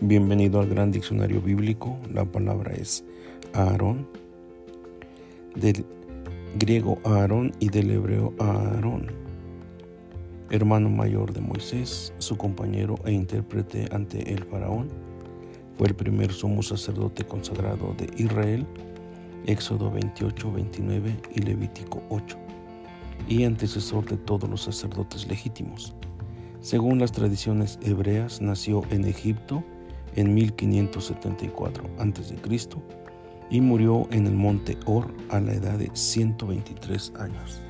Bienvenido al gran diccionario bíblico. La palabra es Aarón, del griego Aarón y del hebreo Aarón, hermano mayor de Moisés, su compañero e intérprete ante el faraón. Fue el primer sumo sacerdote consagrado de Israel, Éxodo 28, 29 y Levítico 8, y antecesor de todos los sacerdotes legítimos. Según las tradiciones hebreas, nació en Egipto en 1574 a.C. y murió en el monte Or a la edad de 123 años.